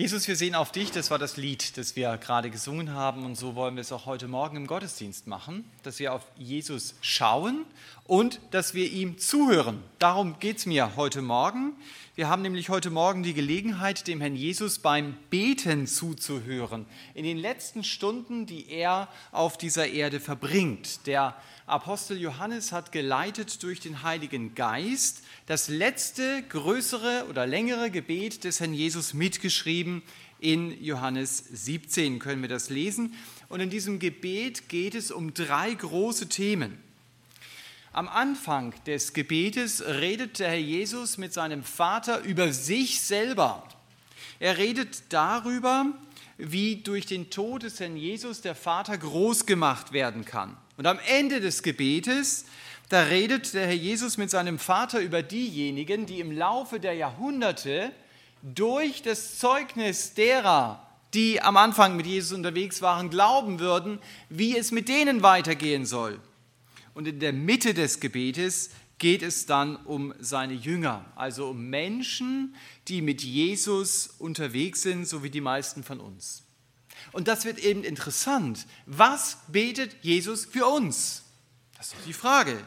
Jesus, wir sehen auf dich, das war das Lied, das wir gerade gesungen haben und so wollen wir es auch heute Morgen im Gottesdienst machen, dass wir auf Jesus schauen und dass wir ihm zuhören. Darum geht es mir heute Morgen. Wir haben nämlich heute Morgen die Gelegenheit, dem Herrn Jesus beim Beten zuzuhören, in den letzten Stunden, die er auf dieser Erde verbringt. Der Apostel Johannes hat geleitet durch den Heiligen Geist das letzte größere oder längere Gebet des Herrn Jesus mitgeschrieben. In Johannes 17 können wir das lesen. Und in diesem Gebet geht es um drei große Themen. Am Anfang des Gebetes redet der Herr Jesus mit seinem Vater über sich selber. Er redet darüber, wie durch den Tod des Herrn Jesus der Vater groß gemacht werden kann. Und am Ende des Gebetes, da redet der Herr Jesus mit seinem Vater über diejenigen, die im Laufe der Jahrhunderte durch das Zeugnis derer, die am Anfang mit Jesus unterwegs waren, glauben würden, wie es mit denen weitergehen soll. Und in der Mitte des Gebetes geht es dann um seine Jünger, also um Menschen, die mit Jesus unterwegs sind, so wie die meisten von uns. Und das wird eben interessant. Was betet Jesus für uns? Das ist die Frage,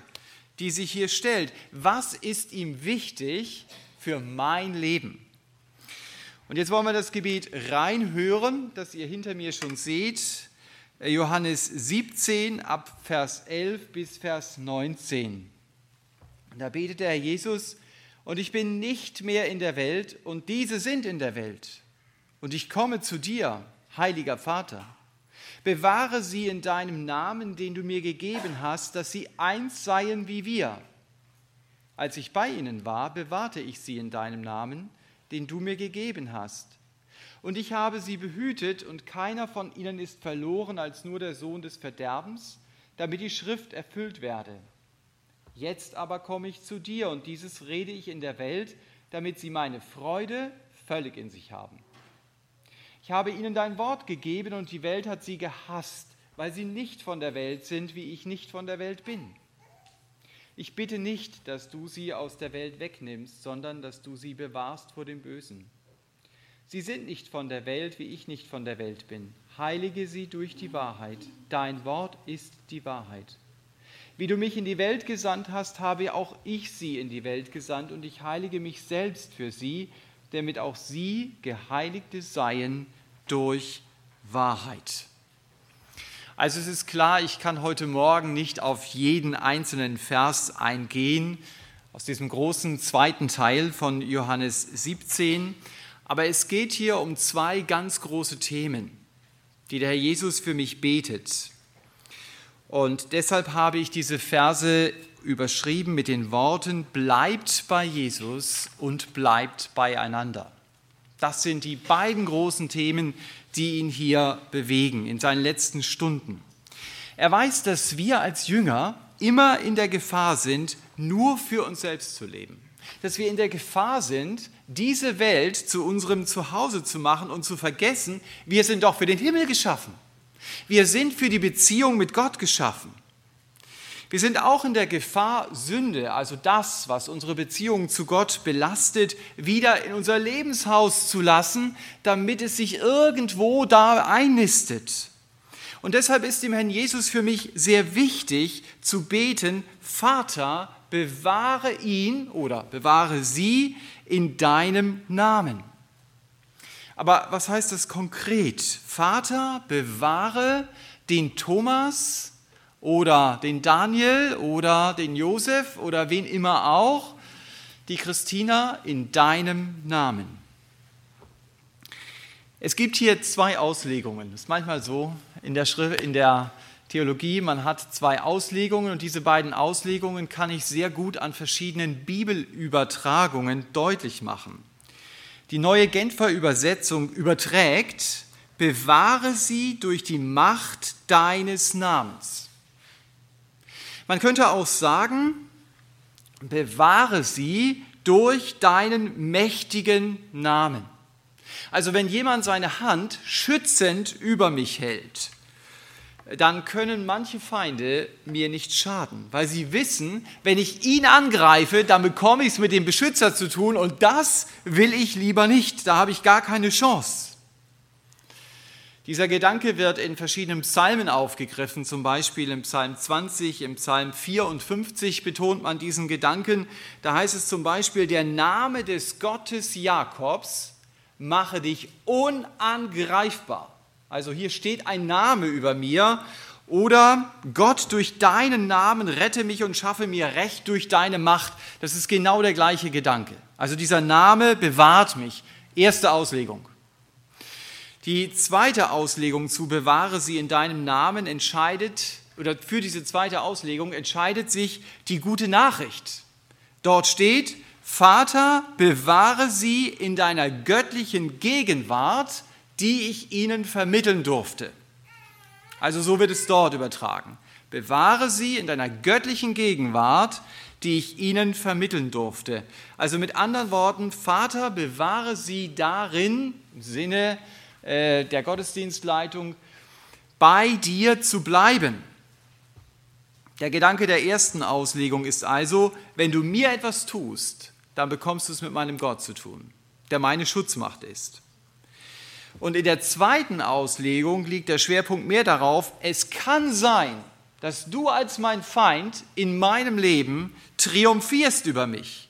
die sich hier stellt. Was ist ihm wichtig für mein Leben? Und jetzt wollen wir das Gebet reinhören, das ihr hinter mir schon seht. Johannes 17 ab Vers 11 bis Vers 19. Da betet der Herr Jesus, und ich bin nicht mehr in der Welt, und diese sind in der Welt. Und ich komme zu dir, heiliger Vater. Bewahre sie in deinem Namen, den du mir gegeben hast, dass sie eins seien wie wir. Als ich bei ihnen war, bewahrte ich sie in deinem Namen, den du mir gegeben hast. Und ich habe sie behütet, und keiner von ihnen ist verloren als nur der Sohn des Verderbens, damit die Schrift erfüllt werde. Jetzt aber komme ich zu dir, und dieses rede ich in der Welt, damit sie meine Freude völlig in sich haben. Ich habe ihnen dein Wort gegeben, und die Welt hat sie gehasst, weil sie nicht von der Welt sind, wie ich nicht von der Welt bin. Ich bitte nicht, dass du sie aus der Welt wegnimmst, sondern dass du sie bewahrst vor dem Bösen. Sie sind nicht von der Welt, wie ich nicht von der Welt bin. Heilige sie durch die Wahrheit. Dein Wort ist die Wahrheit. Wie du mich in die Welt gesandt hast, habe auch ich sie in die Welt gesandt und ich heilige mich selbst für sie, damit auch sie Geheiligte seien durch Wahrheit. Also es ist klar, ich kann heute Morgen nicht auf jeden einzelnen Vers eingehen aus diesem großen zweiten Teil von Johannes 17, aber es geht hier um zwei ganz große Themen, die der Herr Jesus für mich betet. Und deshalb habe ich diese Verse überschrieben mit den Worten, bleibt bei Jesus und bleibt beieinander. Das sind die beiden großen Themen, die ihn hier bewegen in seinen letzten Stunden. Er weiß, dass wir als Jünger immer in der Gefahr sind, nur für uns selbst zu leben. Dass wir in der Gefahr sind, diese Welt zu unserem Zuhause zu machen und zu vergessen, wir sind doch für den Himmel geschaffen. Wir sind für die Beziehung mit Gott geschaffen. Wir sind auch in der Gefahr, Sünde, also das, was unsere Beziehung zu Gott belastet, wieder in unser Lebenshaus zu lassen, damit es sich irgendwo da einnistet. Und deshalb ist dem Herrn Jesus für mich sehr wichtig zu beten, Vater, bewahre ihn oder bewahre sie in deinem Namen. Aber was heißt das konkret? Vater, bewahre den Thomas, oder den Daniel oder den Josef oder wen immer auch, die Christina in deinem Namen. Es gibt hier zwei Auslegungen. Das ist manchmal so in der, Schrift, in der Theologie, man hat zwei Auslegungen und diese beiden Auslegungen kann ich sehr gut an verschiedenen Bibelübertragungen deutlich machen. Die neue Genfer Übersetzung überträgt, bewahre sie durch die Macht deines Namens. Man könnte auch sagen, bewahre sie durch deinen mächtigen Namen. Also wenn jemand seine Hand schützend über mich hält, dann können manche Feinde mir nicht schaden, weil sie wissen, wenn ich ihn angreife, dann bekomme ich es mit dem Beschützer zu tun und das will ich lieber nicht, da habe ich gar keine Chance. Dieser Gedanke wird in verschiedenen Psalmen aufgegriffen, zum Beispiel im Psalm 20, im Psalm 54 betont man diesen Gedanken. Da heißt es zum Beispiel, der Name des Gottes Jakobs mache dich unangreifbar. Also hier steht ein Name über mir. Oder Gott, durch deinen Namen rette mich und schaffe mir Recht durch deine Macht. Das ist genau der gleiche Gedanke. Also dieser Name bewahrt mich. Erste Auslegung. Die zweite Auslegung zu bewahre sie in deinem Namen entscheidet, oder für diese zweite Auslegung entscheidet sich die gute Nachricht. Dort steht, Vater, bewahre sie in deiner göttlichen Gegenwart die ich ihnen vermitteln durfte. Also so wird es dort übertragen. Bewahre sie in deiner göttlichen Gegenwart, die ich ihnen vermitteln durfte. Also mit anderen Worten, Vater, bewahre sie darin, im Sinne äh, der Gottesdienstleitung, bei dir zu bleiben. Der Gedanke der ersten Auslegung ist also, wenn du mir etwas tust, dann bekommst du es mit meinem Gott zu tun, der meine Schutzmacht ist. Und in der zweiten Auslegung liegt der Schwerpunkt mehr darauf, es kann sein, dass du als mein Feind in meinem Leben triumphierst über mich.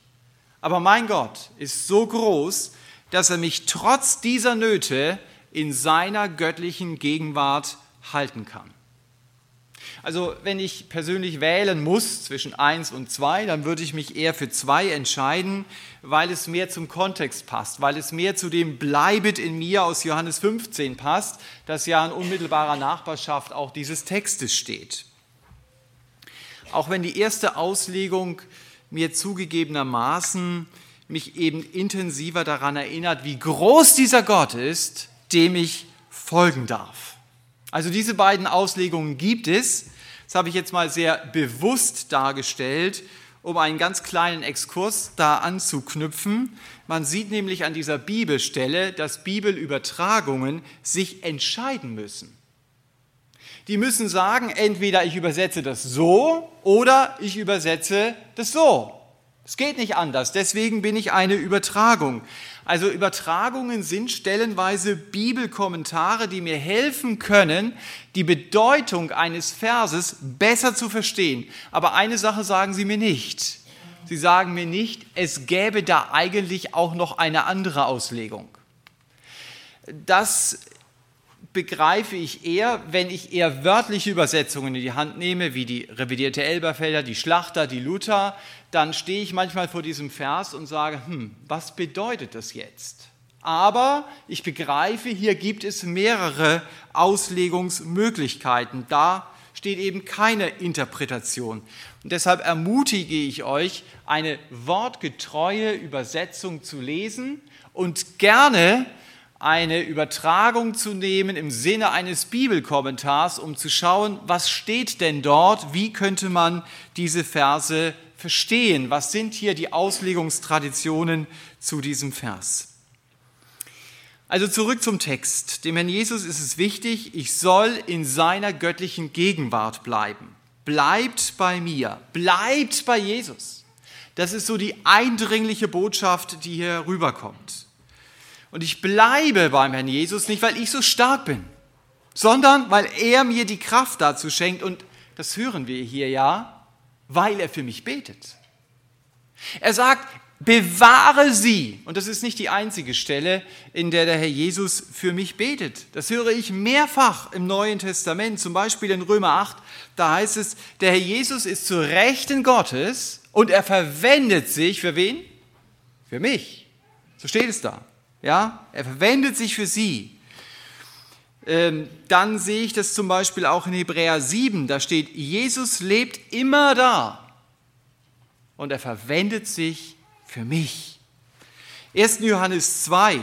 Aber mein Gott ist so groß, dass er mich trotz dieser Nöte in seiner göttlichen Gegenwart halten kann. Also wenn ich persönlich wählen muss zwischen 1 und 2, dann würde ich mich eher für 2 entscheiden, weil es mehr zum Kontext passt, weil es mehr zu dem Bleibet in mir aus Johannes 15 passt, das ja in unmittelbarer Nachbarschaft auch dieses Textes steht. Auch wenn die erste Auslegung mir zugegebenermaßen mich eben intensiver daran erinnert, wie groß dieser Gott ist, dem ich folgen darf. Also diese beiden Auslegungen gibt es. Das habe ich jetzt mal sehr bewusst dargestellt, um einen ganz kleinen Exkurs da anzuknüpfen. Man sieht nämlich an dieser Bibelstelle, dass Bibelübertragungen sich entscheiden müssen. Die müssen sagen, entweder ich übersetze das so oder ich übersetze das so. Es geht nicht anders, deswegen bin ich eine Übertragung. Also Übertragungen sind stellenweise Bibelkommentare, die mir helfen können, die Bedeutung eines Verses besser zu verstehen. Aber eine Sache sagen sie mir nicht. Sie sagen mir nicht, es gäbe da eigentlich auch noch eine andere Auslegung. Das begreife ich eher, wenn ich eher wörtliche Übersetzungen in die Hand nehme, wie die revidierte Elberfelder, die Schlachter, die Luther, dann stehe ich manchmal vor diesem Vers und sage, hm, was bedeutet das jetzt? Aber ich begreife, hier gibt es mehrere Auslegungsmöglichkeiten. Da steht eben keine Interpretation. Und deshalb ermutige ich euch, eine wortgetreue Übersetzung zu lesen und gerne eine Übertragung zu nehmen im Sinne eines Bibelkommentars, um zu schauen, was steht denn dort, wie könnte man diese Verse verstehen, was sind hier die Auslegungstraditionen zu diesem Vers. Also zurück zum Text. Dem Herrn Jesus ist es wichtig, ich soll in seiner göttlichen Gegenwart bleiben. Bleibt bei mir, bleibt bei Jesus. Das ist so die eindringliche Botschaft, die hier rüberkommt. Und ich bleibe beim Herrn Jesus nicht, weil ich so stark bin, sondern weil er mir die Kraft dazu schenkt. Und das hören wir hier ja, weil er für mich betet. Er sagt, bewahre sie. Und das ist nicht die einzige Stelle, in der der Herr Jesus für mich betet. Das höre ich mehrfach im Neuen Testament, zum Beispiel in Römer 8. Da heißt es, der Herr Jesus ist zu Rechten Gottes und er verwendet sich für wen? Für mich. So steht es da. Ja, er verwendet sich für sie. Ähm, dann sehe ich das zum Beispiel auch in Hebräer 7. Da steht, Jesus lebt immer da und er verwendet sich für mich. 1. Johannes 2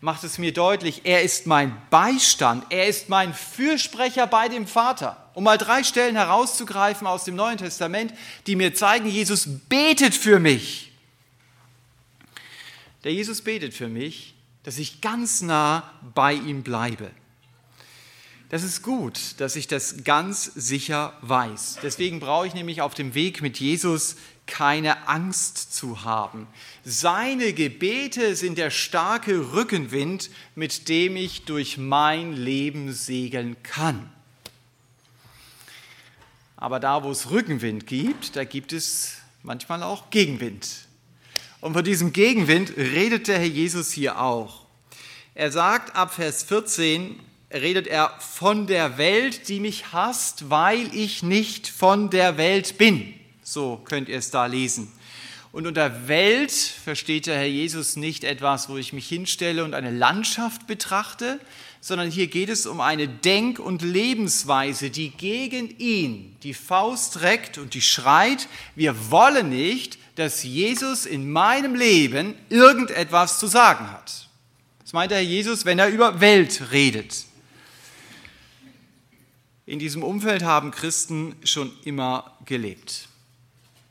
macht es mir deutlich, er ist mein Beistand, er ist mein Fürsprecher bei dem Vater. Um mal drei Stellen herauszugreifen aus dem Neuen Testament, die mir zeigen, Jesus betet für mich. Der Jesus betet für mich, dass ich ganz nah bei ihm bleibe. Das ist gut, dass ich das ganz sicher weiß. Deswegen brauche ich nämlich auf dem Weg mit Jesus keine Angst zu haben. Seine Gebete sind der starke Rückenwind, mit dem ich durch mein Leben segeln kann. Aber da, wo es Rückenwind gibt, da gibt es manchmal auch Gegenwind. Und von diesem Gegenwind redet der Herr Jesus hier auch. Er sagt ab Vers 14, redet er von der Welt, die mich hasst, weil ich nicht von der Welt bin. So könnt ihr es da lesen. Und unter Welt versteht der Herr Jesus nicht etwas, wo ich mich hinstelle und eine Landschaft betrachte, sondern hier geht es um eine Denk- und Lebensweise, die gegen ihn die Faust reckt und die schreit, wir wollen nicht, dass Jesus in meinem Leben irgendetwas zu sagen hat. Das meint der Herr Jesus, wenn er über Welt redet. In diesem Umfeld haben Christen schon immer gelebt.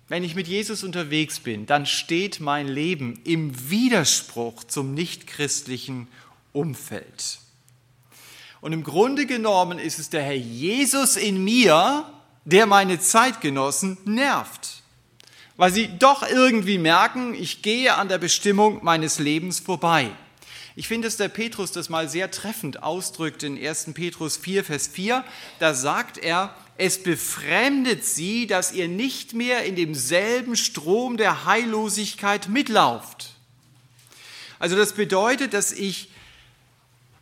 Wenn ich mit Jesus unterwegs bin, dann steht mein Leben im Widerspruch zum nichtchristlichen Umfeld. Und im Grunde genommen ist es der Herr Jesus in mir, der meine Zeitgenossen nervt, weil sie doch irgendwie merken, ich gehe an der Bestimmung meines Lebens vorbei. Ich finde, dass der Petrus das mal sehr treffend ausdrückt in 1. Petrus 4, Vers 4. Da sagt er, es befremdet sie, dass ihr nicht mehr in demselben Strom der Heillosigkeit mitlauft. Also das bedeutet, dass ich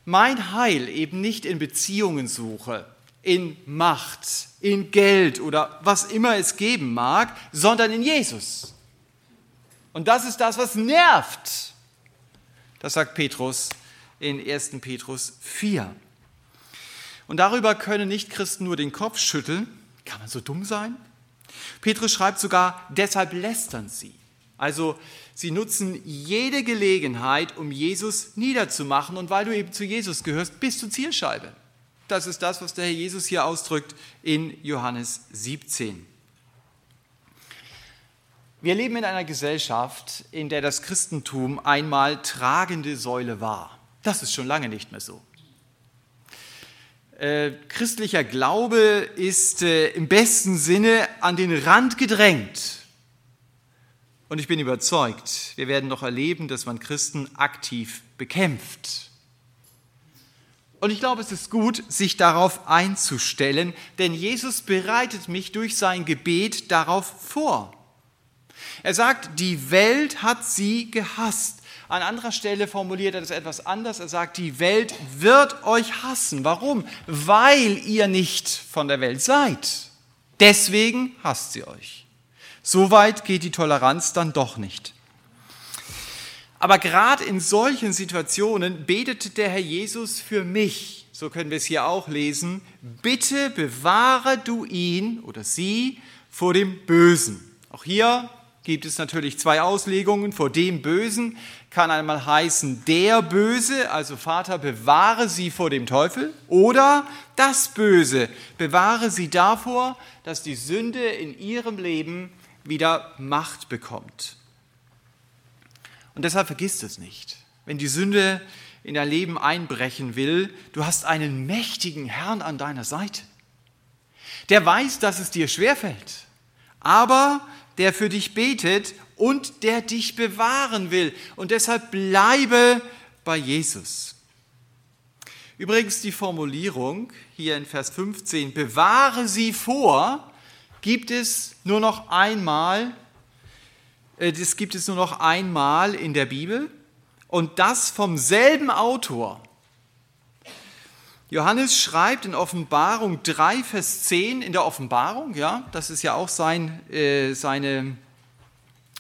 mein Heil eben nicht in Beziehungen suche, in Macht, in Geld oder was immer es geben mag, sondern in Jesus. Und das ist das, was nervt. Das sagt Petrus in 1. Petrus 4. Und darüber können Nichtchristen nur den Kopf schütteln. Kann man so dumm sein? Petrus schreibt sogar, deshalb lästern sie. Also sie nutzen jede Gelegenheit, um Jesus niederzumachen. Und weil du eben zu Jesus gehörst, bist du Zielscheibe. Das ist das, was der Herr Jesus hier ausdrückt in Johannes 17. Wir leben in einer Gesellschaft, in der das Christentum einmal tragende Säule war. Das ist schon lange nicht mehr so. Äh, christlicher Glaube ist äh, im besten Sinne an den Rand gedrängt. Und ich bin überzeugt, wir werden noch erleben, dass man Christen aktiv bekämpft. Und ich glaube, es ist gut, sich darauf einzustellen, denn Jesus bereitet mich durch sein Gebet darauf vor. Er sagt, die Welt hat sie gehasst. An anderer Stelle formuliert er das etwas anders. Er sagt, die Welt wird euch hassen. Warum? Weil ihr nicht von der Welt seid. Deswegen hasst sie euch. So weit geht die Toleranz dann doch nicht. Aber gerade in solchen Situationen betet der Herr Jesus für mich, so können wir es hier auch lesen, bitte bewahre du ihn oder sie vor dem Bösen. Auch hier gibt es natürlich zwei Auslegungen. Vor dem Bösen kann einmal heißen der Böse, also Vater, bewahre sie vor dem Teufel, oder das Böse, bewahre sie davor, dass die Sünde in ihrem Leben wieder Macht bekommt. Und deshalb vergisst es nicht. Wenn die Sünde in dein Leben einbrechen will, du hast einen mächtigen Herrn an deiner Seite. Der weiß, dass es dir schwerfällt, aber der für dich betet und der dich bewahren will. Und deshalb bleibe bei Jesus. Übrigens die Formulierung hier in Vers 15, bewahre sie vor, gibt es nur noch einmal, das gibt es nur noch einmal in der Bibel und das vom selben Autor. Johannes schreibt in Offenbarung 3, Vers 10, in der Offenbarung, ja, das ist ja auch sein, äh, seine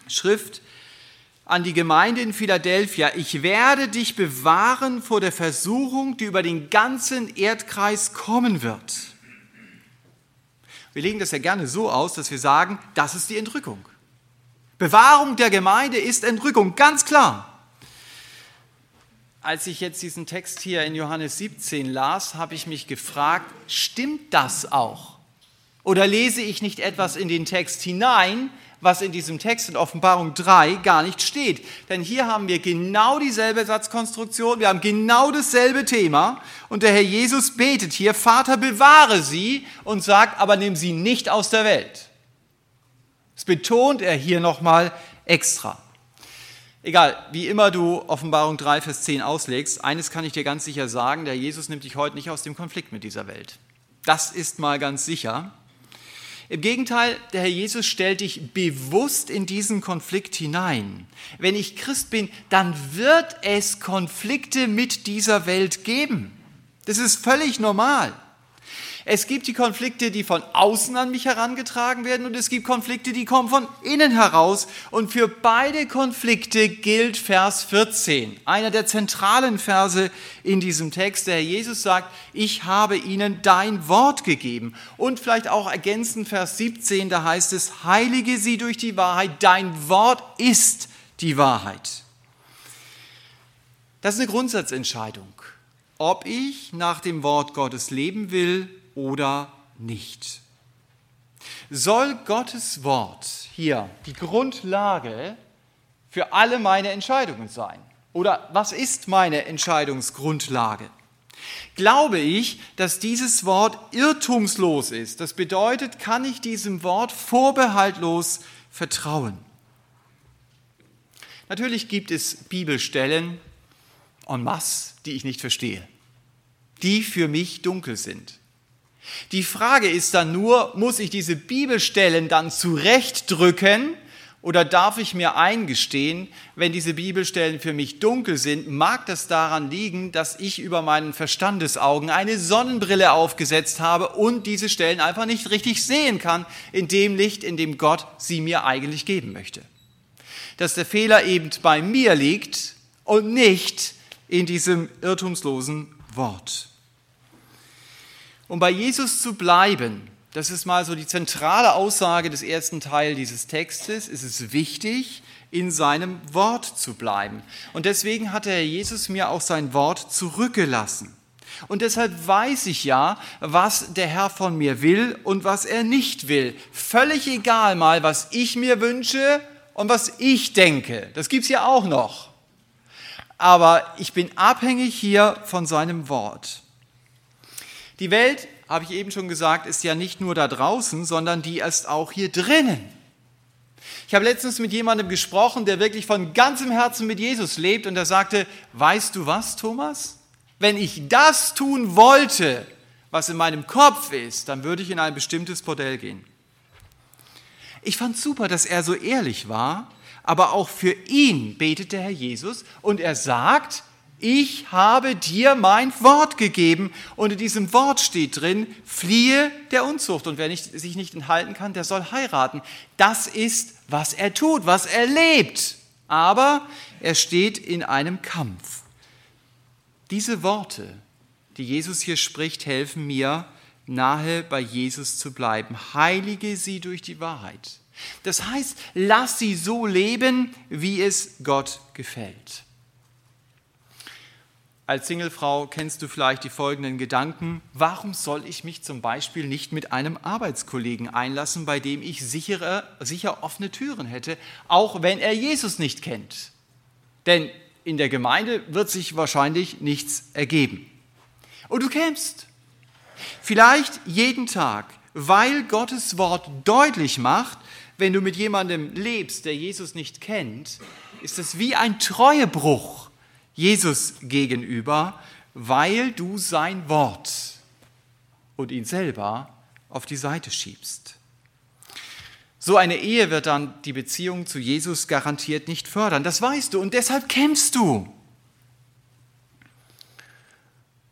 Schrift, an die Gemeinde in Philadelphia, ich werde dich bewahren vor der Versuchung, die über den ganzen Erdkreis kommen wird. Wir legen das ja gerne so aus, dass wir sagen, das ist die Entrückung. Bewahrung der Gemeinde ist Entrückung, ganz klar als ich jetzt diesen Text hier in Johannes 17 las, habe ich mich gefragt, stimmt das auch? Oder lese ich nicht etwas in den Text hinein, was in diesem Text in Offenbarung 3 gar nicht steht. Denn hier haben wir genau dieselbe Satzkonstruktion, wir haben genau dasselbe Thema und der Herr Jesus betet hier, Vater, bewahre sie und sagt, aber nimm sie nicht aus der Welt. Das betont er hier nochmal extra. Egal, wie immer du Offenbarung 3, Vers 10 auslegst, eines kann ich dir ganz sicher sagen, der Jesus nimmt dich heute nicht aus dem Konflikt mit dieser Welt. Das ist mal ganz sicher. Im Gegenteil, der Herr Jesus stellt dich bewusst in diesen Konflikt hinein. Wenn ich Christ bin, dann wird es Konflikte mit dieser Welt geben. Das ist völlig normal. Es gibt die Konflikte, die von außen an mich herangetragen werden und es gibt Konflikte, die kommen von innen heraus. Und für beide Konflikte gilt Vers 14, einer der zentralen Verse in diesem Text. Der Herr Jesus sagt, ich habe ihnen dein Wort gegeben. Und vielleicht auch ergänzend Vers 17, da heißt es, heilige sie durch die Wahrheit, dein Wort ist die Wahrheit. Das ist eine Grundsatzentscheidung, ob ich nach dem Wort Gottes leben will oder nicht. Soll Gottes Wort hier die Grundlage für alle meine Entscheidungen sein? Oder was ist meine Entscheidungsgrundlage? Glaube ich, dass dieses Wort irrtumslos ist? Das bedeutet, kann ich diesem Wort vorbehaltlos vertrauen? Natürlich gibt es Bibelstellen en masse, die ich nicht verstehe, die für mich dunkel sind. Die Frage ist dann nur, muss ich diese Bibelstellen dann zurechtdrücken oder darf ich mir eingestehen, wenn diese Bibelstellen für mich dunkel sind, mag das daran liegen, dass ich über meinen Verstandesaugen eine Sonnenbrille aufgesetzt habe und diese Stellen einfach nicht richtig sehen kann in dem Licht, in dem Gott sie mir eigentlich geben möchte. Dass der Fehler eben bei mir liegt und nicht in diesem irrtumslosen Wort. Um bei Jesus zu bleiben, das ist mal so die zentrale Aussage des ersten Teils dieses Textes, ist es wichtig, in seinem Wort zu bleiben. Und deswegen hat der Herr Jesus mir auch sein Wort zurückgelassen. Und deshalb weiß ich ja, was der Herr von mir will und was er nicht will. Völlig egal mal, was ich mir wünsche und was ich denke. Das gibt es ja auch noch. Aber ich bin abhängig hier von seinem Wort. Die Welt, habe ich eben schon gesagt, ist ja nicht nur da draußen, sondern die ist auch hier drinnen. Ich habe letztens mit jemandem gesprochen, der wirklich von ganzem Herzen mit Jesus lebt und der sagte, weißt du was, Thomas? Wenn ich das tun wollte, was in meinem Kopf ist, dann würde ich in ein bestimmtes Bordell gehen. Ich fand super, dass er so ehrlich war, aber auch für ihn betet der Herr Jesus und er sagt, ich habe dir mein Wort gegeben. Und in diesem Wort steht drin, fliehe der Unzucht. Und wer nicht, sich nicht enthalten kann, der soll heiraten. Das ist, was er tut, was er lebt. Aber er steht in einem Kampf. Diese Worte, die Jesus hier spricht, helfen mir, nahe bei Jesus zu bleiben. Heilige sie durch die Wahrheit. Das heißt, lass sie so leben, wie es Gott gefällt. Als Singlefrau kennst du vielleicht die folgenden Gedanken. Warum soll ich mich zum Beispiel nicht mit einem Arbeitskollegen einlassen, bei dem ich sichere, sicher offene Türen hätte, auch wenn er Jesus nicht kennt? Denn in der Gemeinde wird sich wahrscheinlich nichts ergeben. Und du kämst. Vielleicht jeden Tag, weil Gottes Wort deutlich macht, wenn du mit jemandem lebst, der Jesus nicht kennt, ist es wie ein Treuebruch Jesus gegenüber, weil du sein Wort und ihn selber auf die Seite schiebst. So eine Ehe wird dann die Beziehung zu Jesus garantiert nicht fördern. Das weißt du und deshalb kämpfst du.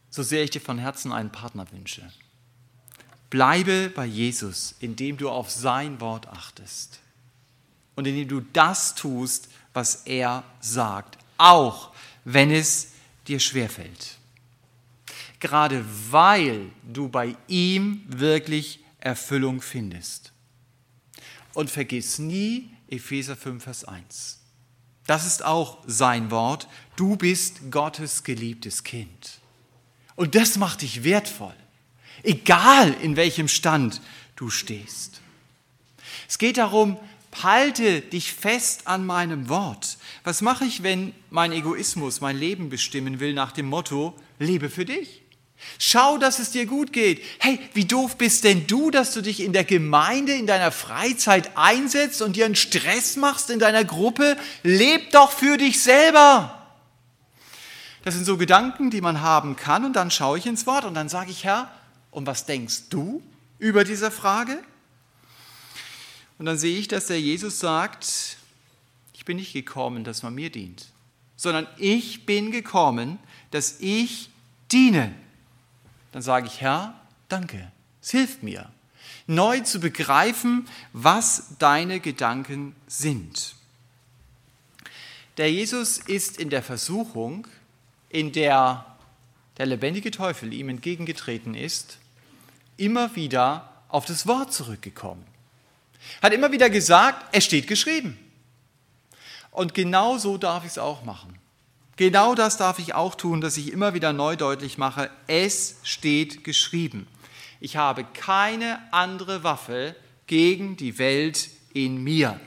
So sehr ich dir von Herzen einen Partner wünsche. Bleibe bei Jesus, indem du auf sein Wort achtest und indem du das tust, was er sagt, auch wenn es dir schwerfällt. Gerade weil du bei ihm wirklich Erfüllung findest. Und vergiss nie Epheser 5, Vers 1. Das ist auch sein Wort. Du bist Gottes geliebtes Kind. Und das macht dich wertvoll, egal in welchem Stand du stehst. Es geht darum, halte dich fest an meinem Wort. Was mache ich, wenn mein Egoismus mein Leben bestimmen will nach dem Motto, lebe für dich? Schau, dass es dir gut geht. Hey, wie doof bist denn du, dass du dich in der Gemeinde, in deiner Freizeit einsetzt und dir einen Stress machst in deiner Gruppe? Leb doch für dich selber. Das sind so Gedanken, die man haben kann und dann schaue ich ins Wort und dann sage ich, Herr, und was denkst du über diese Frage? Und dann sehe ich, dass der Jesus sagt, ich bin nicht gekommen, dass man mir dient, sondern ich bin gekommen, dass ich diene dann sage ich, Herr, danke, es hilft mir, neu zu begreifen, was deine Gedanken sind. Der Jesus ist in der Versuchung, in der der lebendige Teufel ihm entgegengetreten ist, immer wieder auf das Wort zurückgekommen. Hat immer wieder gesagt, es steht geschrieben. Und genau so darf ich es auch machen. Genau das darf ich auch tun, dass ich immer wieder neu deutlich mache, es steht geschrieben. Ich habe keine andere Waffe gegen die Welt in mir.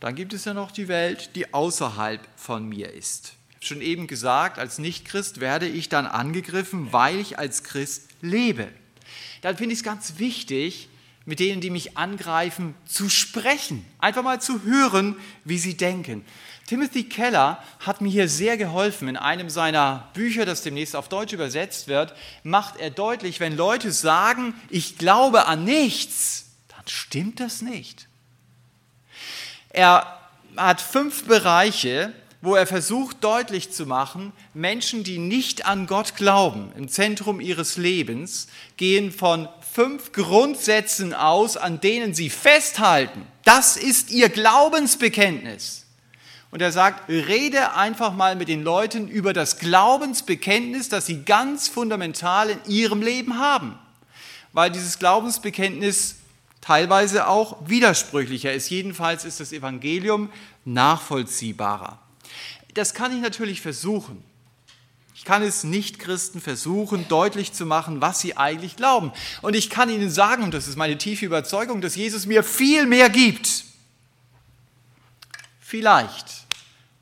Dann gibt es ja noch die Welt, die außerhalb von mir ist. Ich habe schon eben gesagt, als Nichtchrist werde ich dann angegriffen, weil ich als Christ lebe. Dann finde ich es ganz wichtig, mit denen, die mich angreifen, zu sprechen, einfach mal zu hören, wie sie denken. Timothy Keller hat mir hier sehr geholfen. In einem seiner Bücher, das demnächst auf Deutsch übersetzt wird, macht er deutlich, wenn Leute sagen, ich glaube an nichts, dann stimmt das nicht. Er hat fünf Bereiche, wo er versucht deutlich zu machen, Menschen, die nicht an Gott glauben, im Zentrum ihres Lebens, gehen von fünf Grundsätzen aus, an denen sie festhalten. Das ist ihr Glaubensbekenntnis. Und er sagt, rede einfach mal mit den Leuten über das Glaubensbekenntnis, das sie ganz fundamental in ihrem Leben haben. Weil dieses Glaubensbekenntnis teilweise auch widersprüchlicher ist. Jedenfalls ist das Evangelium nachvollziehbarer. Das kann ich natürlich versuchen. Ich kann es nicht Christen versuchen, deutlich zu machen, was sie eigentlich glauben. Und ich kann ihnen sagen, und das ist meine tiefe Überzeugung, dass Jesus mir viel mehr gibt. Vielleicht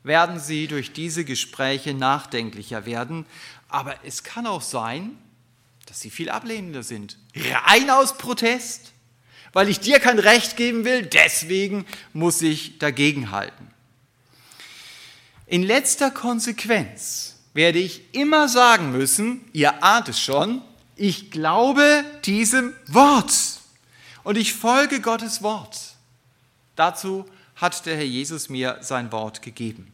werden sie durch diese Gespräche nachdenklicher werden. Aber es kann auch sein, dass sie viel ablehnender sind. Rein aus Protest, weil ich dir kein Recht geben will, deswegen muss ich dagegenhalten. In letzter Konsequenz werde ich immer sagen müssen, ihr ahnt es schon, ich glaube diesem Wort und ich folge Gottes Wort. Dazu hat der Herr Jesus mir sein Wort gegeben.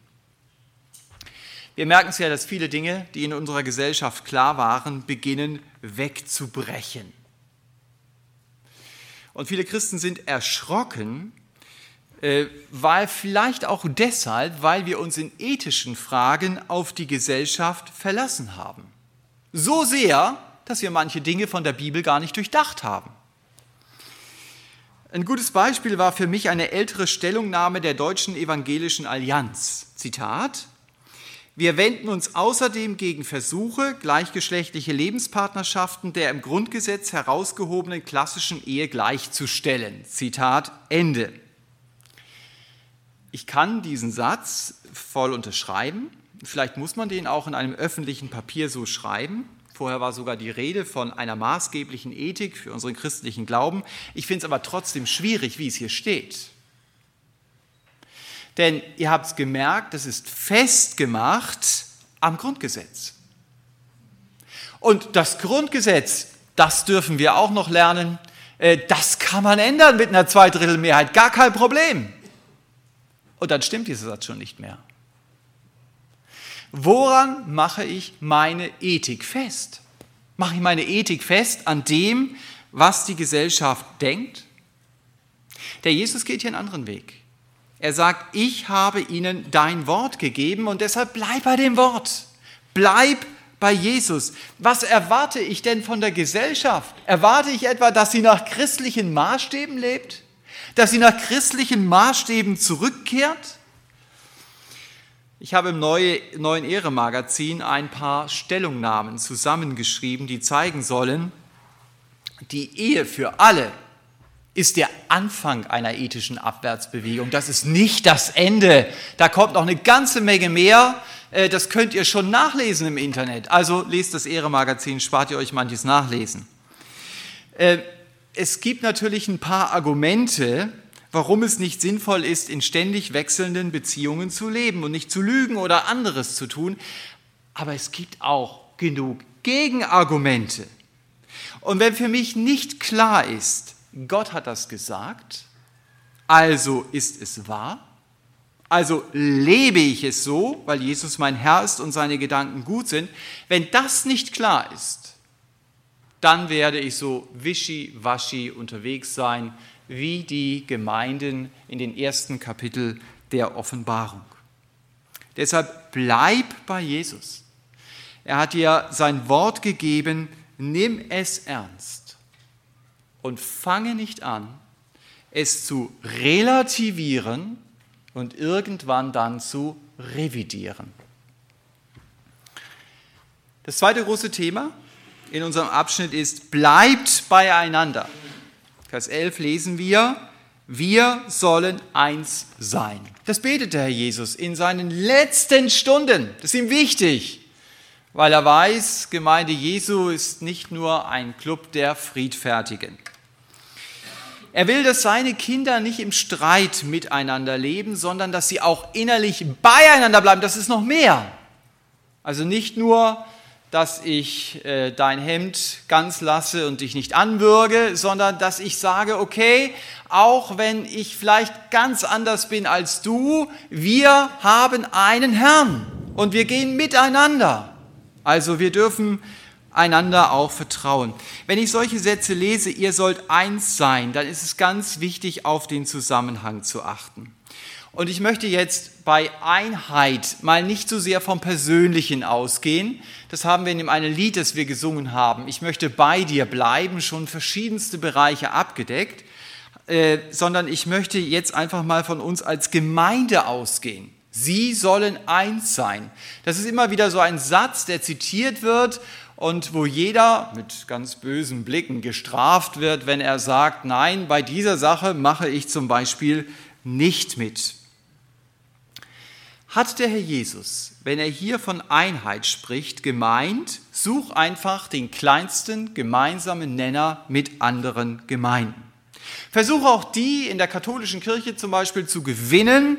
Wir merken es ja, dass viele Dinge, die in unserer Gesellschaft klar waren, beginnen wegzubrechen. Und viele Christen sind erschrocken, weil vielleicht auch deshalb, weil wir uns in ethischen Fragen auf die Gesellschaft verlassen haben. So sehr, dass wir manche Dinge von der Bibel gar nicht durchdacht haben. Ein gutes Beispiel war für mich eine ältere Stellungnahme der Deutschen Evangelischen Allianz. Zitat, wir wenden uns außerdem gegen Versuche, gleichgeschlechtliche Lebenspartnerschaften der im Grundgesetz herausgehobenen klassischen Ehe gleichzustellen. Zitat Ende. Ich kann diesen Satz voll unterschreiben. Vielleicht muss man den auch in einem öffentlichen Papier so schreiben. Vorher war sogar die Rede von einer maßgeblichen Ethik für unseren christlichen Glauben. Ich finde es aber trotzdem schwierig, wie es hier steht. Denn ihr habt es gemerkt, das ist festgemacht am Grundgesetz. Und das Grundgesetz, das dürfen wir auch noch lernen, äh, das kann man ändern mit einer Zweidrittelmehrheit, gar kein Problem. Und dann stimmt dieser Satz schon nicht mehr. Woran mache ich meine Ethik fest? Mache ich meine Ethik fest an dem, was die Gesellschaft denkt? Der Jesus geht hier einen anderen Weg. Er sagt, ich habe ihnen dein Wort gegeben und deshalb bleib bei dem Wort. Bleib bei Jesus. Was erwarte ich denn von der Gesellschaft? Erwarte ich etwa, dass sie nach christlichen Maßstäben lebt? Dass sie nach christlichen Maßstäben zurückkehrt? Ich habe im neuen Ehre-Magazin ein paar Stellungnahmen zusammengeschrieben, die zeigen sollen, die Ehe für alle ist der Anfang einer ethischen Abwärtsbewegung. Das ist nicht das Ende. Da kommt noch eine ganze Menge mehr. Äh, das könnt ihr schon nachlesen im Internet. Also lest das Ehre-Magazin, spart ihr euch manches Nachlesen. Es gibt natürlich ein paar Argumente, warum es nicht sinnvoll ist, in ständig wechselnden Beziehungen zu leben und nicht zu lügen oder anderes zu tun. Aber es gibt auch genug Gegenargumente. Und wenn für mich nicht klar ist, Gott hat das gesagt, also ist es wahr, also lebe ich es so, weil Jesus mein Herr ist und seine Gedanken gut sind. Wenn das nicht klar ist, dann werde ich so wischiwaschi unterwegs sein, wie die Gemeinden in den ersten Kapitel der Offenbarung. Deshalb bleib bei Jesus. Er hat dir sein Wort gegeben, nimm es ernst und fange nicht an, es zu relativieren und irgendwann dann zu revidieren. Das zweite große Thema in unserem Abschnitt ist, bleibt beieinander. Vers 11 lesen wir, wir sollen eins sein. Das betet der Herr Jesus in seinen letzten Stunden. Das ist ihm wichtig, weil er weiß, Gemeinde Jesu ist nicht nur ein Club der Friedfertigen. Er will, dass seine Kinder nicht im Streit miteinander leben, sondern dass sie auch innerlich beieinander bleiben. Das ist noch mehr. Also nicht nur, dass ich äh, dein Hemd ganz lasse und dich nicht anwürge, sondern dass ich sage, okay, auch wenn ich vielleicht ganz anders bin als du, wir haben einen Herrn und wir gehen miteinander. Also wir dürfen einander auch vertrauen. Wenn ich solche Sätze lese, ihr sollt eins sein, dann ist es ganz wichtig, auf den Zusammenhang zu achten. Und ich möchte jetzt bei Einheit mal nicht so sehr vom Persönlichen ausgehen. Das haben wir in dem einen Lied, das wir gesungen haben. Ich möchte bei dir bleiben, schon verschiedenste Bereiche abgedeckt, äh, sondern ich möchte jetzt einfach mal von uns als Gemeinde ausgehen. Sie sollen eins sein. Das ist immer wieder so ein Satz, der zitiert wird und wo jeder mit ganz bösen Blicken gestraft wird, wenn er sagt, nein, bei dieser Sache mache ich zum Beispiel nicht mit. Hat der Herr Jesus, wenn er hier von Einheit spricht, gemeint, such einfach den kleinsten gemeinsamen Nenner mit anderen Gemeinden. Versuche auch die in der katholischen Kirche zum Beispiel zu gewinnen,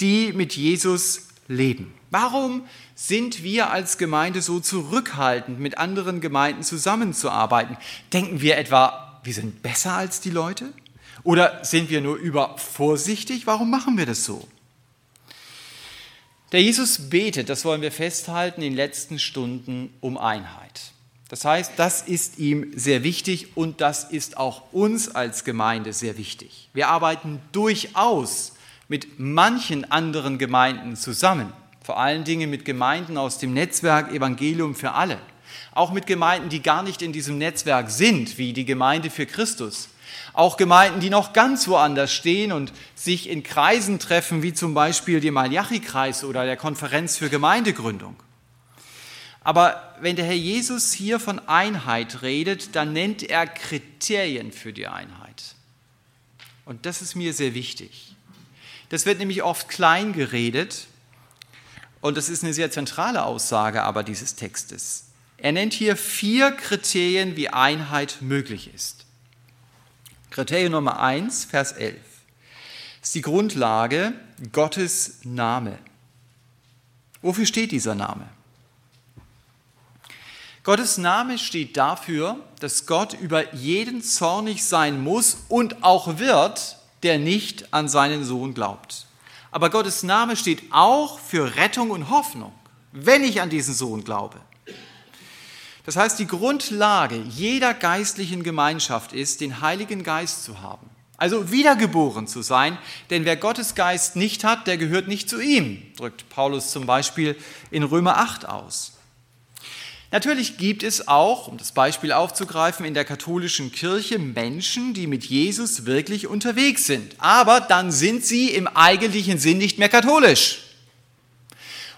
die mit Jesus leben. Warum sind wir als Gemeinde so zurückhaltend, mit anderen Gemeinden zusammenzuarbeiten? Denken wir etwa, wir sind besser als die Leute? Oder sind wir nur übervorsichtig? Warum machen wir das so? Der Jesus betet, das wollen wir festhalten, in den letzten Stunden um Einheit. Das heißt, das ist ihm sehr wichtig und das ist auch uns als Gemeinde sehr wichtig. Wir arbeiten durchaus mit manchen anderen Gemeinden zusammen vor allen Dingen mit Gemeinden aus dem Netzwerk Evangelium für alle, auch mit Gemeinden, die gar nicht in diesem Netzwerk sind, wie die Gemeinde für Christus, auch Gemeinden, die noch ganz woanders stehen und sich in Kreisen treffen, wie zum Beispiel dem Malachi-Kreis oder der Konferenz für Gemeindegründung. Aber wenn der Herr Jesus hier von Einheit redet, dann nennt er Kriterien für die Einheit. Und das ist mir sehr wichtig. Das wird nämlich oft klein geredet und das ist eine sehr zentrale Aussage aber dieses Textes. Er nennt hier vier Kriterien, wie Einheit möglich ist. Kriterium Nummer eins, Vers 11, ist die Grundlage Gottes Name. Wofür steht dieser Name? Gottes Name steht dafür, dass Gott über jeden zornig sein muss und auch wird, der nicht an seinen Sohn glaubt. Aber Gottes Name steht auch für Rettung und Hoffnung, wenn ich an diesen Sohn glaube. Das heißt, die Grundlage jeder geistlichen Gemeinschaft ist, den Heiligen Geist zu haben. Also wiedergeboren zu sein, denn wer Gottes Geist nicht hat, der gehört nicht zu ihm, drückt Paulus zum Beispiel in Römer 8 aus. Natürlich gibt es auch, um das Beispiel aufzugreifen, in der katholischen Kirche Menschen, die mit Jesus wirklich unterwegs sind. Aber dann sind sie im eigentlichen Sinn nicht mehr katholisch.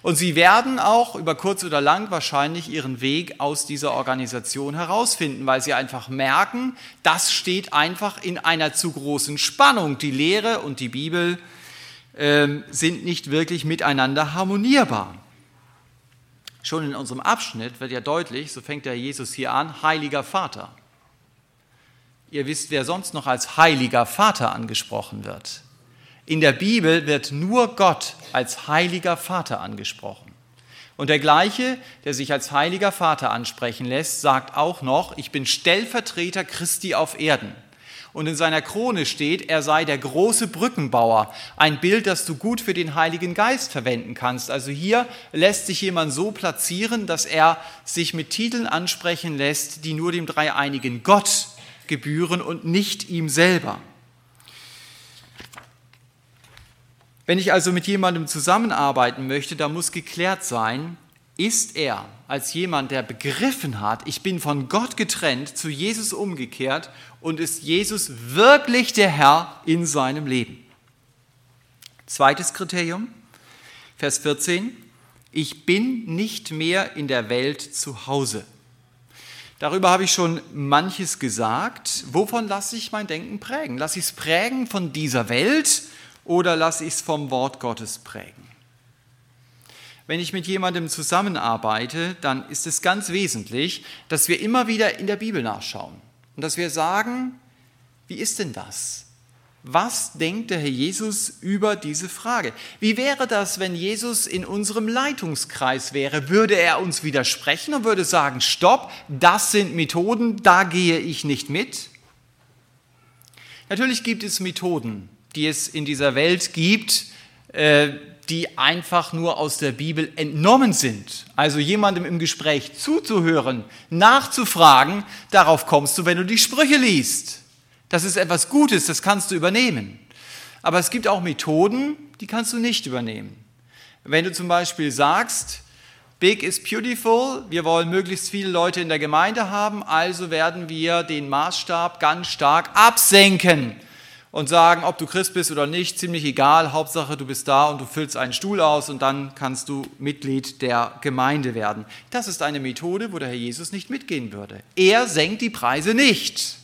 Und sie werden auch über kurz oder lang wahrscheinlich ihren Weg aus dieser Organisation herausfinden, weil sie einfach merken, das steht einfach in einer zu großen Spannung. Die Lehre und die Bibel äh, sind nicht wirklich miteinander harmonierbar. Schon in unserem Abschnitt wird ja deutlich, so fängt der Jesus hier an, heiliger Vater. Ihr wisst, wer sonst noch als heiliger Vater angesprochen wird. In der Bibel wird nur Gott als heiliger Vater angesprochen. Und der gleiche, der sich als heiliger Vater ansprechen lässt, sagt auch noch, ich bin Stellvertreter Christi auf Erden. Und in seiner Krone steht, er sei der große Brückenbauer. Ein Bild, das du gut für den Heiligen Geist verwenden kannst. Also hier lässt sich jemand so platzieren, dass er sich mit Titeln ansprechen lässt, die nur dem dreieinigen Gott gebühren und nicht ihm selber. Wenn ich also mit jemandem zusammenarbeiten möchte, da muss geklärt sein, ist er als jemand, der begriffen hat, ich bin von Gott getrennt, zu Jesus umgekehrt und ist Jesus wirklich der Herr in seinem Leben? Zweites Kriterium, Vers 14, ich bin nicht mehr in der Welt zu Hause. Darüber habe ich schon manches gesagt. Wovon lasse ich mein Denken prägen? Lasse ich es prägen von dieser Welt oder lasse ich es vom Wort Gottes prägen? Wenn ich mit jemandem zusammenarbeite, dann ist es ganz wesentlich, dass wir immer wieder in der Bibel nachschauen und dass wir sagen, wie ist denn das? Was denkt der Herr Jesus über diese Frage? Wie wäre das, wenn Jesus in unserem Leitungskreis wäre? Würde er uns widersprechen und würde sagen, stopp, das sind Methoden, da gehe ich nicht mit? Natürlich gibt es Methoden, die es in dieser Welt gibt, äh, die einfach nur aus der Bibel entnommen sind. Also jemandem im Gespräch zuzuhören, nachzufragen, darauf kommst du, wenn du die Sprüche liest. Das ist etwas Gutes, das kannst du übernehmen. Aber es gibt auch Methoden, die kannst du nicht übernehmen. Wenn du zum Beispiel sagst, Big is beautiful, wir wollen möglichst viele Leute in der Gemeinde haben, also werden wir den Maßstab ganz stark absenken und sagen, ob du Christ bist oder nicht, ziemlich egal, Hauptsache du bist da und du füllst einen Stuhl aus und dann kannst du Mitglied der Gemeinde werden. Das ist eine Methode, wo der Herr Jesus nicht mitgehen würde. Er senkt die Preise nicht.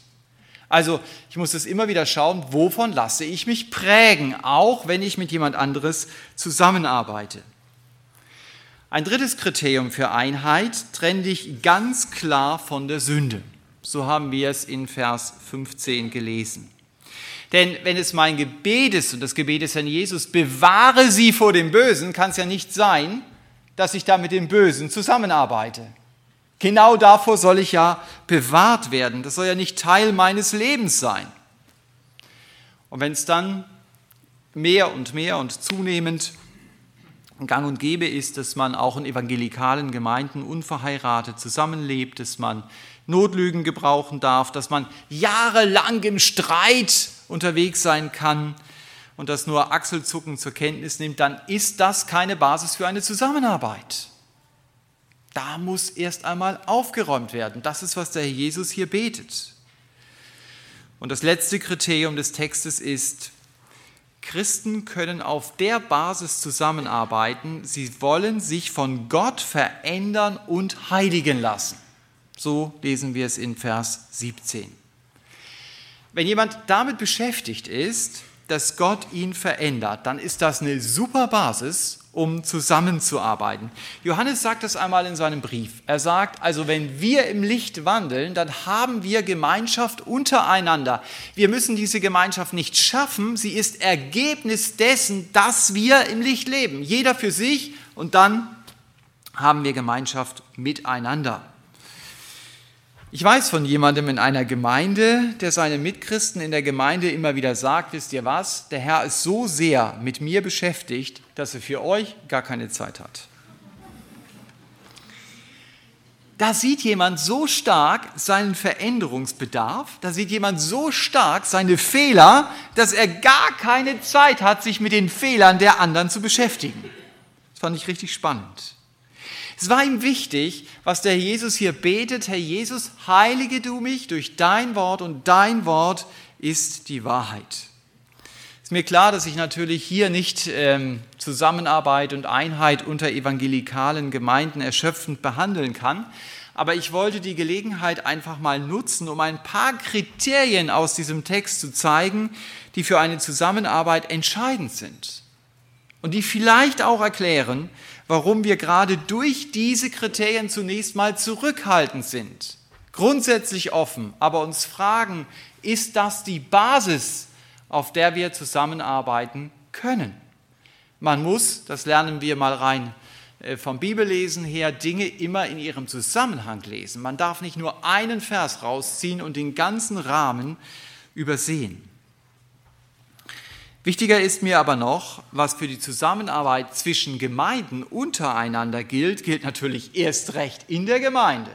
Also ich muss es immer wieder schauen, wovon lasse ich mich prägen, auch wenn ich mit jemand anderes zusammenarbeite. Ein drittes Kriterium für Einheit trenne dich ganz klar von der Sünde. So haben wir es in Vers 15 gelesen. Denn wenn es mein Gebet ist, und das Gebet ist an Jesus, bewahre sie vor dem Bösen, kann es ja nicht sein, dass ich da mit dem Bösen zusammenarbeite. Genau davor soll ich ja bewahrt werden. Das soll ja nicht Teil meines Lebens sein. Und wenn es dann mehr und mehr und zunehmend gang und gäbe ist, dass man auch in evangelikalen Gemeinden unverheiratet zusammenlebt, dass man Notlügen gebrauchen darf, dass man jahrelang im Streit unterwegs sein kann und das nur Achselzucken zur Kenntnis nimmt, dann ist das keine Basis für eine Zusammenarbeit. Da muss erst einmal aufgeräumt werden. Das ist, was der Herr Jesus hier betet. Und das letzte Kriterium des Textes ist, Christen können auf der Basis zusammenarbeiten, sie wollen sich von Gott verändern und heiligen lassen. So lesen wir es in Vers 17. Wenn jemand damit beschäftigt ist, dass Gott ihn verändert, dann ist das eine super Basis, um zusammenzuarbeiten. Johannes sagt das einmal in seinem Brief. Er sagt, also wenn wir im Licht wandeln, dann haben wir Gemeinschaft untereinander. Wir müssen diese Gemeinschaft nicht schaffen, sie ist Ergebnis dessen, dass wir im Licht leben. Jeder für sich und dann haben wir Gemeinschaft miteinander. Ich weiß von jemandem in einer Gemeinde, der seinen Mitchristen in der Gemeinde immer wieder sagt, wisst ihr was, der Herr ist so sehr mit mir beschäftigt, dass er für euch gar keine Zeit hat. Da sieht jemand so stark seinen Veränderungsbedarf, da sieht jemand so stark seine Fehler, dass er gar keine Zeit hat, sich mit den Fehlern der anderen zu beschäftigen. Das fand ich richtig spannend. Es war ihm wichtig, was der Jesus hier betet. Herr Jesus, heilige du mich durch dein Wort und dein Wort ist die Wahrheit. Ist mir klar, dass ich natürlich hier nicht ähm, Zusammenarbeit und Einheit unter evangelikalen Gemeinden erschöpfend behandeln kann. Aber ich wollte die Gelegenheit einfach mal nutzen, um ein paar Kriterien aus diesem Text zu zeigen, die für eine Zusammenarbeit entscheidend sind. Und die vielleicht auch erklären, warum wir gerade durch diese Kriterien zunächst mal zurückhaltend sind, grundsätzlich offen, aber uns fragen, ist das die Basis, auf der wir zusammenarbeiten können? Man muss, das lernen wir mal rein äh, vom Bibellesen her, Dinge immer in ihrem Zusammenhang lesen. Man darf nicht nur einen Vers rausziehen und den ganzen Rahmen übersehen. Wichtiger ist mir aber noch, was für die Zusammenarbeit zwischen Gemeinden untereinander gilt, gilt natürlich erst recht in der Gemeinde.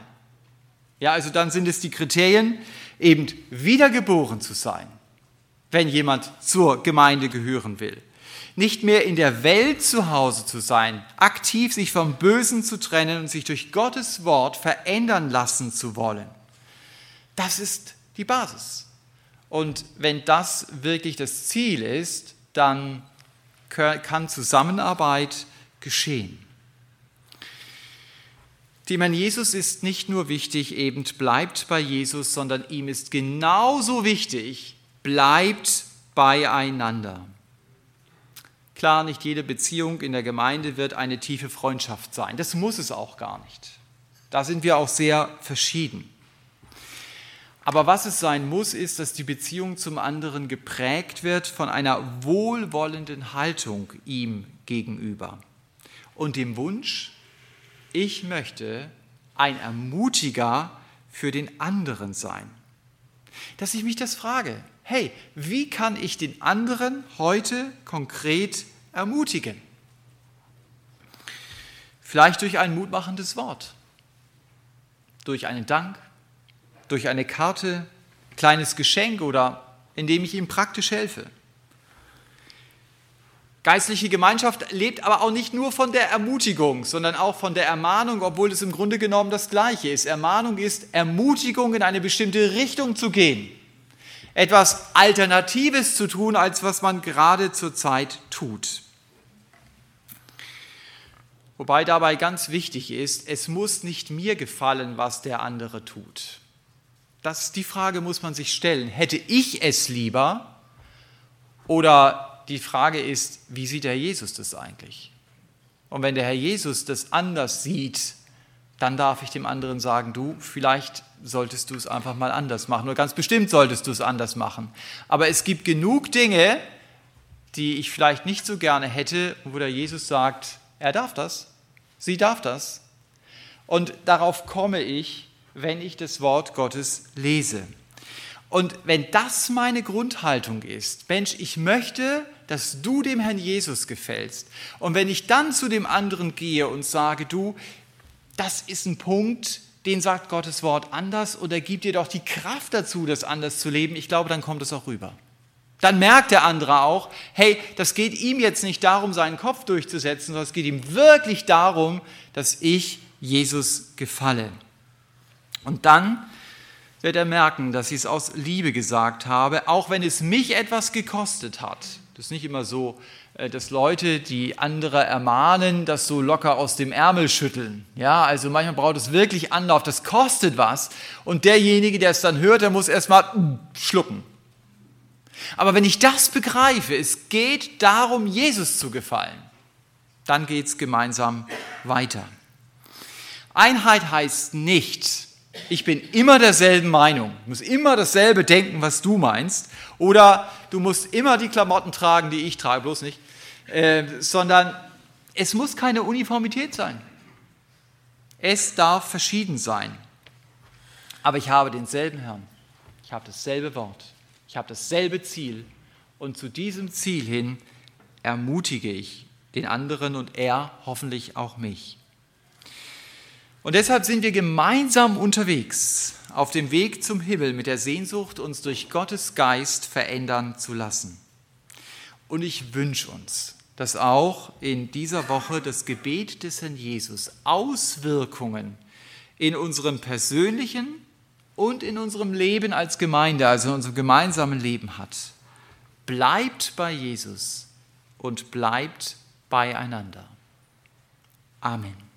Ja, also dann sind es die Kriterien, eben wiedergeboren zu sein, wenn jemand zur Gemeinde gehören will. Nicht mehr in der Welt zu Hause zu sein, aktiv sich vom Bösen zu trennen und sich durch Gottes Wort verändern lassen zu wollen. Das ist die Basis. Und wenn das wirklich das Ziel ist, dann kann Zusammenarbeit geschehen. Herrn Jesus ist nicht nur wichtig, eben bleibt bei Jesus, sondern ihm ist genauso wichtig, bleibt beieinander. Klar, nicht jede Beziehung in der Gemeinde wird eine tiefe Freundschaft sein. Das muss es auch gar nicht. Da sind wir auch sehr verschieden. Aber was es sein muss, ist, dass die Beziehung zum anderen geprägt wird von einer wohlwollenden Haltung ihm gegenüber und dem Wunsch, ich möchte ein Ermutiger für den anderen sein. Dass ich mich das frage, hey, wie kann ich den anderen heute konkret ermutigen? Vielleicht durch ein mutmachendes Wort, durch einen Dank, durch eine Karte, kleines Geschenk oder indem ich ihm praktisch helfe. Geistliche Gemeinschaft lebt aber auch nicht nur von der Ermutigung, sondern auch von der Ermahnung, obwohl es im Grunde genommen das Gleiche ist. Ermahnung ist Ermutigung, in eine bestimmte Richtung zu gehen, etwas Alternatives zu tun, als was man gerade zurzeit tut. Wobei dabei ganz wichtig ist, es muss nicht mir gefallen, was der andere tut. Das, die Frage muss man sich stellen. Hätte ich es lieber? Oder die Frage ist, wie sieht der Herr Jesus das eigentlich? Und wenn der Herr Jesus das anders sieht, dann darf ich dem anderen sagen, du, vielleicht solltest du es einfach mal anders machen. Oder ganz bestimmt solltest du es anders machen. Aber es gibt genug Dinge, die ich vielleicht nicht so gerne hätte, wo der Jesus sagt, er darf das, sie darf das. Und darauf komme ich, wenn ich das Wort Gottes lese. Und wenn das meine Grundhaltung ist, Mensch, ich möchte, dass du dem Herrn Jesus gefällst. Und wenn ich dann zu dem anderen gehe und sage, du, das ist ein Punkt, den sagt Gottes Wort anders oder gibt dir doch die Kraft dazu, das anders zu leben, ich glaube, dann kommt es auch rüber. Dann merkt der andere auch, hey, das geht ihm jetzt nicht darum, seinen Kopf durchzusetzen, sondern es geht ihm wirklich darum, dass ich Jesus gefalle. Und dann wird er merken, dass ich es aus Liebe gesagt habe, auch wenn es mich etwas gekostet hat. Das ist nicht immer so, äh, dass Leute, die andere ermahnen, das so locker aus dem Ärmel schütteln. Ja, also manchmal braucht es wirklich Anlauf, das kostet was. Und derjenige, der es dann hört, der muss erstmal schlucken. Aber wenn ich das begreife, es geht darum, Jesus zu gefallen, dann geht es gemeinsam weiter. Einheit heißt nicht, ich bin immer derselben Meinung, muss immer dasselbe denken, was du meinst, oder du musst immer die Klamotten tragen, die ich trage, bloß nicht, äh, sondern es muss keine Uniformität sein. Es darf verschieden sein. Aber ich habe denselben Herrn, ich habe dasselbe Wort, ich habe dasselbe Ziel und zu diesem Ziel hin ermutige ich den anderen und er hoffentlich auch mich. Und deshalb sind wir gemeinsam unterwegs auf dem Weg zum Himmel mit der Sehnsucht, uns durch Gottes Geist verändern zu lassen. Und ich wünsche uns, dass auch in dieser Woche das Gebet des Herrn Jesus Auswirkungen in unserem persönlichen und in unserem Leben als Gemeinde, also in unserem gemeinsamen Leben hat. Bleibt bei Jesus und bleibt beieinander. Amen.